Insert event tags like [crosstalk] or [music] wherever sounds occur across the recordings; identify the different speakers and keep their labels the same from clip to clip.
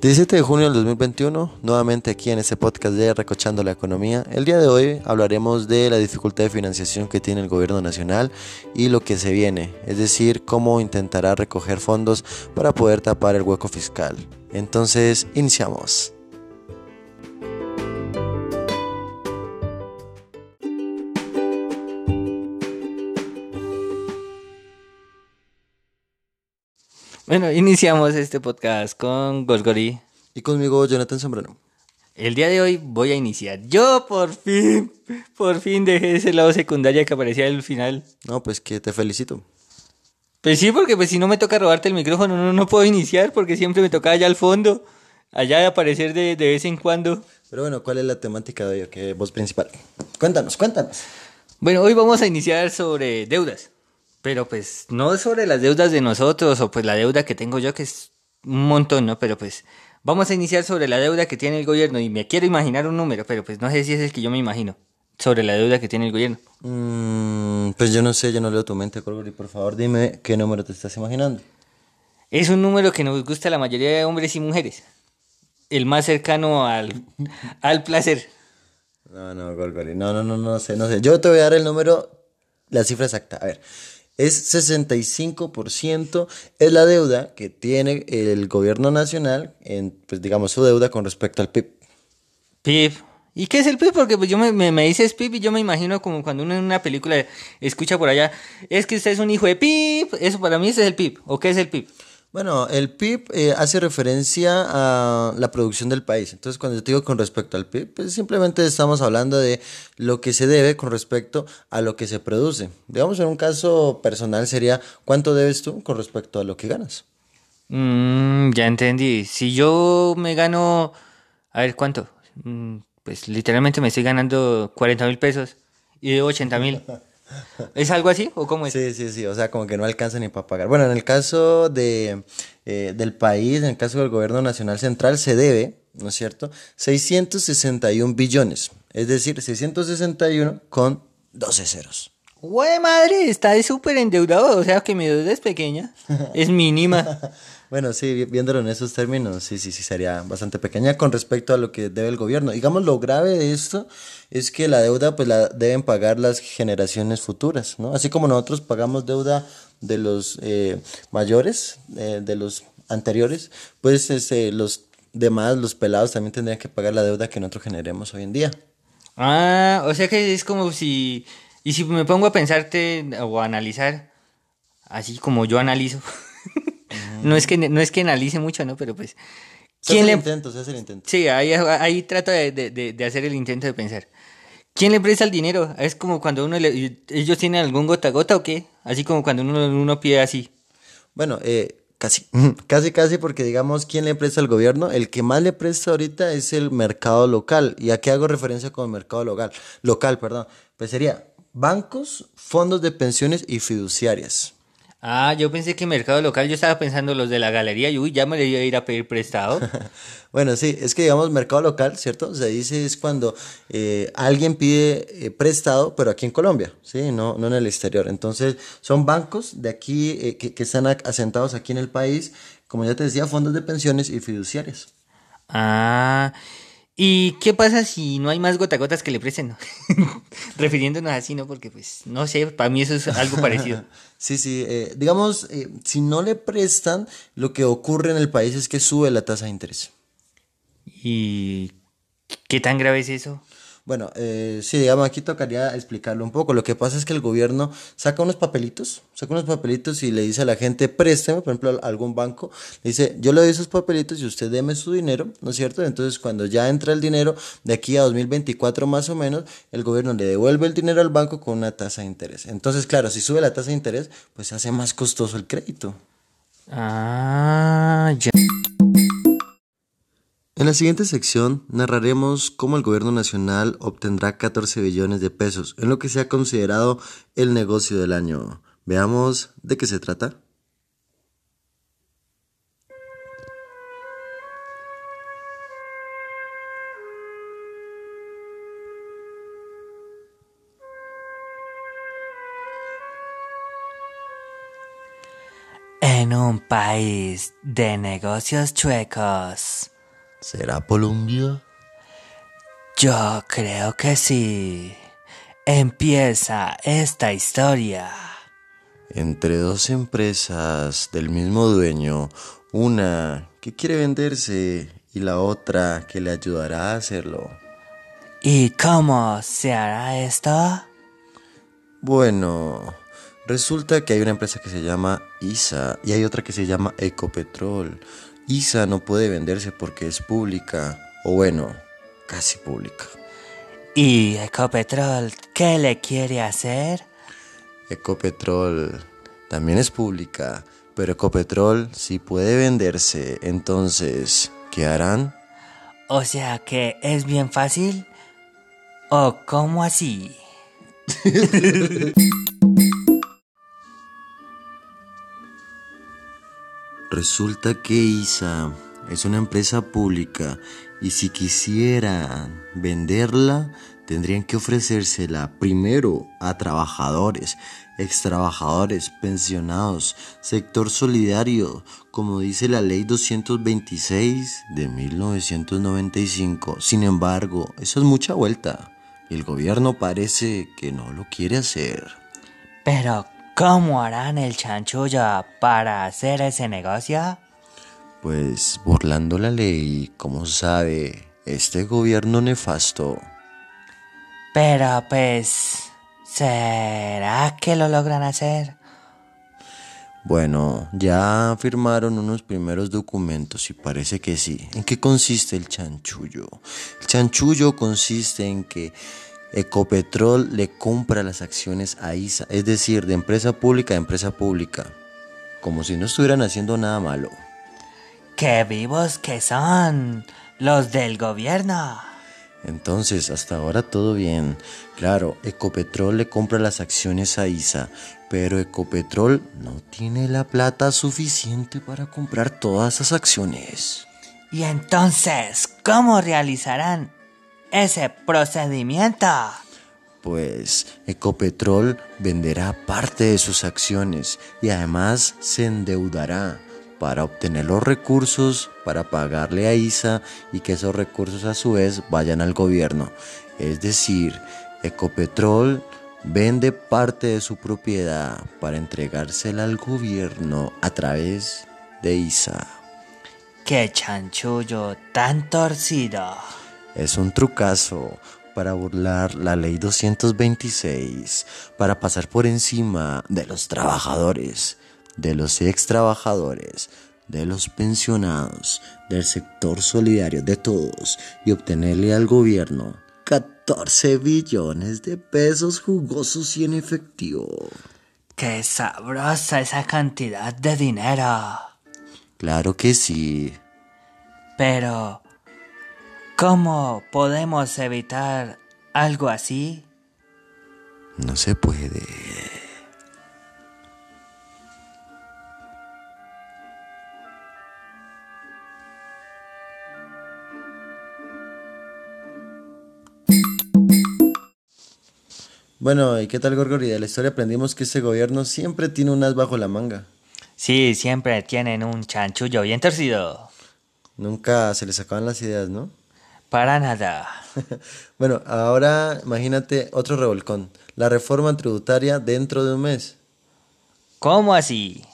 Speaker 1: 17 de junio del 2021, nuevamente aquí en este podcast de Recochando la Economía. El día de hoy hablaremos de la dificultad de financiación que tiene el gobierno nacional y lo que se viene, es decir, cómo intentará recoger fondos para poder tapar el hueco fiscal. Entonces, iniciamos.
Speaker 2: Bueno, iniciamos este podcast con Golgori.
Speaker 1: Y conmigo, Jonathan Zambrano.
Speaker 2: El día de hoy voy a iniciar. Yo por fin, por fin dejé ese lado secundario que aparecía al final.
Speaker 1: No, pues que te felicito.
Speaker 2: Pues sí, porque pues si no me toca robarte el micrófono, no, no puedo iniciar porque siempre me toca allá al fondo, allá de aparecer de, de vez en cuando.
Speaker 1: Pero bueno, ¿cuál es la temática de hoy? ¿Qué voz principal? Cuéntanos, cuéntanos.
Speaker 2: Bueno, hoy vamos a iniciar sobre deudas. Pero pues no sobre las deudas de nosotros o pues la deuda que tengo yo, que es un montón, ¿no? Pero pues vamos a iniciar sobre la deuda que tiene el gobierno y me quiero imaginar un número, pero pues no sé si es el que yo me imagino sobre la deuda que tiene el gobierno.
Speaker 1: Mm, pues yo no sé, yo no leo tu mente, Colgori. Por favor, dime qué número te estás imaginando.
Speaker 2: Es un número que nos gusta a la mayoría de hombres y mujeres. El más cercano al, al placer.
Speaker 1: No, no, Golgori. No, no, no, no sé, no sé. Yo te voy a dar el número, la cifra exacta. A ver, es 65%, es la deuda que tiene el gobierno nacional, en, pues digamos, su deuda con respecto al PIB.
Speaker 2: PIB. ¿Y qué es el PIB? Porque pues yo me, me, me dices PIB y yo me imagino como cuando uno en una película escucha por allá, es que usted es un hijo de PIB, eso para mí es el PIB. ¿O qué es el PIB?
Speaker 1: Bueno, el PIB eh, hace referencia a la producción del país. Entonces, cuando yo te digo con respecto al PIB, pues simplemente estamos hablando de lo que se debe con respecto a lo que se produce. Digamos, en un caso personal sería, ¿cuánto debes tú con respecto a lo que ganas?
Speaker 2: Mm, ya entendí. Si yo me gano, a ver, ¿cuánto? Mm, pues literalmente me estoy ganando 40 mil pesos y debo 80 mil. [laughs] ¿Es algo así o cómo es?
Speaker 1: Sí, sí, sí, o sea, como que no alcanza ni para pagar. Bueno, en el caso de, eh, del país, en el caso del gobierno nacional central, se debe, ¿no es cierto?, 661 billones, es decir, 661 con 12 ceros.
Speaker 2: ¡Güey, madre! Está súper endeudado, o sea que mi deuda es pequeña, [laughs] es mínima.
Speaker 1: Bueno, sí, viéndolo en esos términos, sí, sí, sí, sería bastante pequeña con respecto a lo que debe el gobierno. Digamos, lo grave de esto es que la deuda, pues la deben pagar las generaciones futuras, ¿no? Así como nosotros pagamos deuda de los eh, mayores, eh, de los anteriores, pues este, los demás, los pelados, también tendrían que pagar la deuda que nosotros generemos hoy en día.
Speaker 2: Ah, o sea que es como si... Y si me pongo a pensarte o a analizar, así como yo analizo... [laughs] No es que no es que analice mucho, ¿no? Pero pues.
Speaker 1: Se hace el intento, se hace el intento.
Speaker 2: Sí, ahí, ahí trato de, de, de, hacer el intento de pensar. ¿Quién le presta el dinero? Es como cuando uno le, ellos tienen algún gota a gota o qué? Así como cuando uno, uno pide así.
Speaker 1: Bueno, eh, casi, [laughs] casi, casi, porque digamos, ¿quién le presta al gobierno? El que más le presta ahorita es el mercado local. ¿Y a qué hago referencia con el mercado local? Local, perdón. Pues sería bancos, fondos de pensiones y fiduciarias.
Speaker 2: Ah, yo pensé que mercado local, yo estaba pensando los de la galería, y uy, ya me le iba a ir a pedir prestado. [laughs]
Speaker 1: bueno, sí, es que digamos mercado local, ¿cierto? Se dice es cuando eh, alguien pide eh, prestado, pero aquí en Colombia, ¿sí? No, no en el exterior. Entonces, son bancos de aquí eh, que, que, están asentados aquí en el país, como ya te decía, fondos de pensiones y fiduciarias.
Speaker 2: Ah, ¿Y qué pasa si no hay más gotagotas que le presten? [laughs] Refiriéndonos así, ¿no? Porque, pues, no sé, para mí eso es algo parecido. [laughs]
Speaker 1: sí, sí, eh, digamos, eh, si no le prestan, lo que ocurre en el país es que sube la tasa de interés.
Speaker 2: ¿Y qué tan grave es eso?
Speaker 1: Bueno, eh, sí, digamos, aquí tocaría explicarlo un poco. Lo que pasa es que el gobierno saca unos papelitos, saca unos papelitos y le dice a la gente, présteme, por ejemplo, a algún banco, le dice, yo le doy esos papelitos y usted deme su dinero, ¿no es cierto? Entonces, cuando ya entra el dinero, de aquí a 2024 más o menos, el gobierno le devuelve el dinero al banco con una tasa de interés. Entonces, claro, si sube la tasa de interés, pues se hace más costoso el crédito.
Speaker 2: Ah, ya.
Speaker 1: En la siguiente sección narraremos cómo el gobierno nacional obtendrá 14 billones de pesos en lo que se ha considerado el negocio del año. Veamos de qué se trata.
Speaker 2: En un país de negocios chuecos.
Speaker 1: ¿Será Colombia?
Speaker 2: Yo creo que sí. Empieza esta historia.
Speaker 1: Entre dos empresas del mismo dueño, una que quiere venderse y la otra que le ayudará a hacerlo.
Speaker 2: ¿Y cómo se hará esto?
Speaker 1: Bueno, resulta que hay una empresa que se llama ISA y hay otra que se llama Ecopetrol. ISA no puede venderse porque es pública, o bueno, casi pública.
Speaker 2: ¿Y Ecopetrol qué le quiere hacer?
Speaker 1: Ecopetrol también es pública, pero Ecopetrol sí puede venderse. Entonces, ¿qué harán?
Speaker 2: O sea que es bien fácil. ¿O cómo así? [laughs]
Speaker 1: Resulta que ISA es una empresa pública y si quisieran venderla, tendrían que ofrecérsela primero a trabajadores, extrabajadores, pensionados, sector solidario, como dice la ley 226 de 1995. Sin embargo, eso es mucha vuelta. El gobierno parece que no lo quiere hacer.
Speaker 2: Pero, ¿cómo harán el chanchullo para hacer ese negocio?
Speaker 1: Pues burlando la ley, como sabe, este gobierno nefasto.
Speaker 2: Pero pues, ¿será que lo logran hacer?
Speaker 1: Bueno, ya firmaron unos primeros documentos y parece que sí. ¿En qué consiste el chanchullo? El chanchullo consiste en que Ecopetrol le compra las acciones a ISA, es decir, de empresa pública a empresa pública, como si no estuvieran haciendo nada malo.
Speaker 2: ¡Qué vivos que son los del gobierno!
Speaker 1: Entonces, hasta ahora todo bien. Claro, Ecopetrol le compra las acciones a ISA, pero Ecopetrol no tiene la plata suficiente para comprar todas esas acciones.
Speaker 2: Y entonces, ¿cómo realizarán ese procedimiento?
Speaker 1: Pues Ecopetrol venderá parte de sus acciones y además se endeudará para obtener los recursos para pagarle a ISA y que esos recursos a su vez vayan al gobierno. Es decir, Ecopetrol vende parte de su propiedad para entregársela al gobierno a través de ISA.
Speaker 2: ¡Qué chanchullo tan torcido!
Speaker 1: Es un trucazo para burlar la ley 226, para pasar por encima de los trabajadores, de los ex trabajadores, de los pensionados, del sector solidario, de todos, y obtenerle al gobierno 14 billones de pesos jugosos y en efectivo.
Speaker 2: ¡Qué sabrosa esa cantidad de dinero!
Speaker 1: Claro que sí.
Speaker 2: Pero, ¿cómo podemos evitar algo así?
Speaker 1: No se puede. Bueno, ¿y qué tal, Gorgori? De la historia aprendimos que este gobierno siempre tiene un as bajo la manga.
Speaker 2: Sí, siempre tienen un chanchullo bien torcido.
Speaker 1: Nunca se les acaban las ideas, ¿no?
Speaker 2: Para nada. [laughs]
Speaker 1: bueno, ahora imagínate otro revolcón. La reforma tributaria dentro de un mes.
Speaker 2: ¿Cómo así?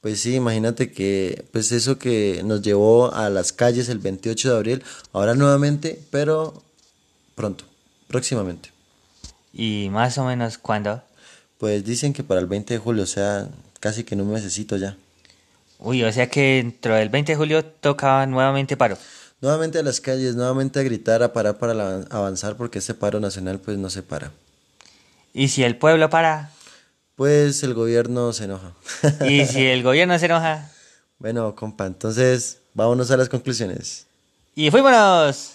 Speaker 1: Pues sí, imagínate que pues eso que nos llevó a las calles el 28 de abril, ahora nuevamente, pero pronto, próximamente.
Speaker 2: ¿Y más o menos cuándo?
Speaker 1: Pues dicen que para el 20 de julio, o sea, casi que en un mesecito ya.
Speaker 2: Uy, o sea que dentro del 20 de julio toca nuevamente paro.
Speaker 1: Nuevamente a las calles, nuevamente a gritar, a parar para avanzar, porque este paro nacional pues no se para.
Speaker 2: ¿Y si el pueblo para?
Speaker 1: Pues el gobierno se enoja. [laughs]
Speaker 2: ¿Y si el gobierno se enoja?
Speaker 1: bueno, compa, entonces vámonos a las conclusiones.
Speaker 2: ¡Y fuímonos!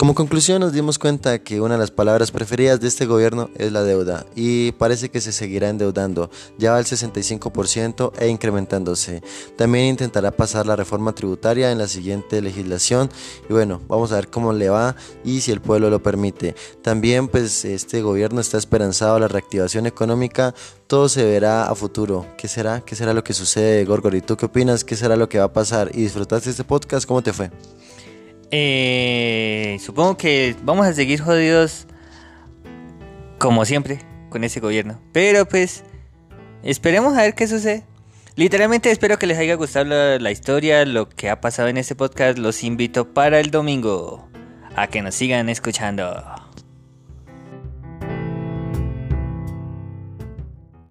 Speaker 1: Como conclusión nos dimos cuenta que una de las palabras preferidas de este gobierno es la deuda y parece que se seguirá endeudando, ya va al 65% e incrementándose. También intentará pasar la reforma tributaria en la siguiente legislación y bueno, vamos a ver cómo le va y si el pueblo lo permite. También pues este gobierno está esperanzado a la reactivación económica, todo se verá a futuro. ¿Qué será? ¿Qué será lo que sucede, Gorgor? ¿Y tú qué opinas? ¿Qué será lo que va a pasar? ¿Y disfrutaste este podcast? ¿Cómo te fue?
Speaker 2: Eh, supongo que vamos a seguir jodidos como siempre con ese gobierno. Pero pues esperemos a ver qué sucede. Literalmente espero que les haya gustado la, la historia, lo que ha pasado en este podcast. Los invito para el domingo a que nos sigan escuchando.